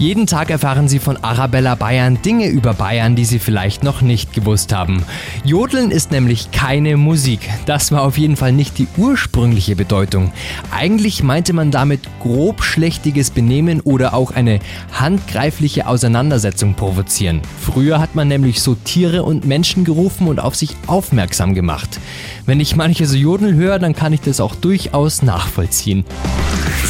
Jeden Tag erfahren Sie von Arabella Bayern Dinge über Bayern, die Sie vielleicht noch nicht gewusst haben. Jodeln ist nämlich keine Musik. Das war auf jeden Fall nicht die ursprüngliche Bedeutung. Eigentlich meinte man damit grobschlächtiges Benehmen oder auch eine handgreifliche Auseinandersetzung provozieren. Früher hat man nämlich so Tiere und Menschen gerufen und auf sich aufmerksam gemacht. Wenn ich manche so Jodeln höre, dann kann ich das auch durchaus nachvollziehen.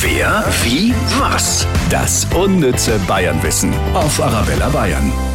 Wer, wie, was? Das unnütze Bayernwissen auf Arabella Bayern.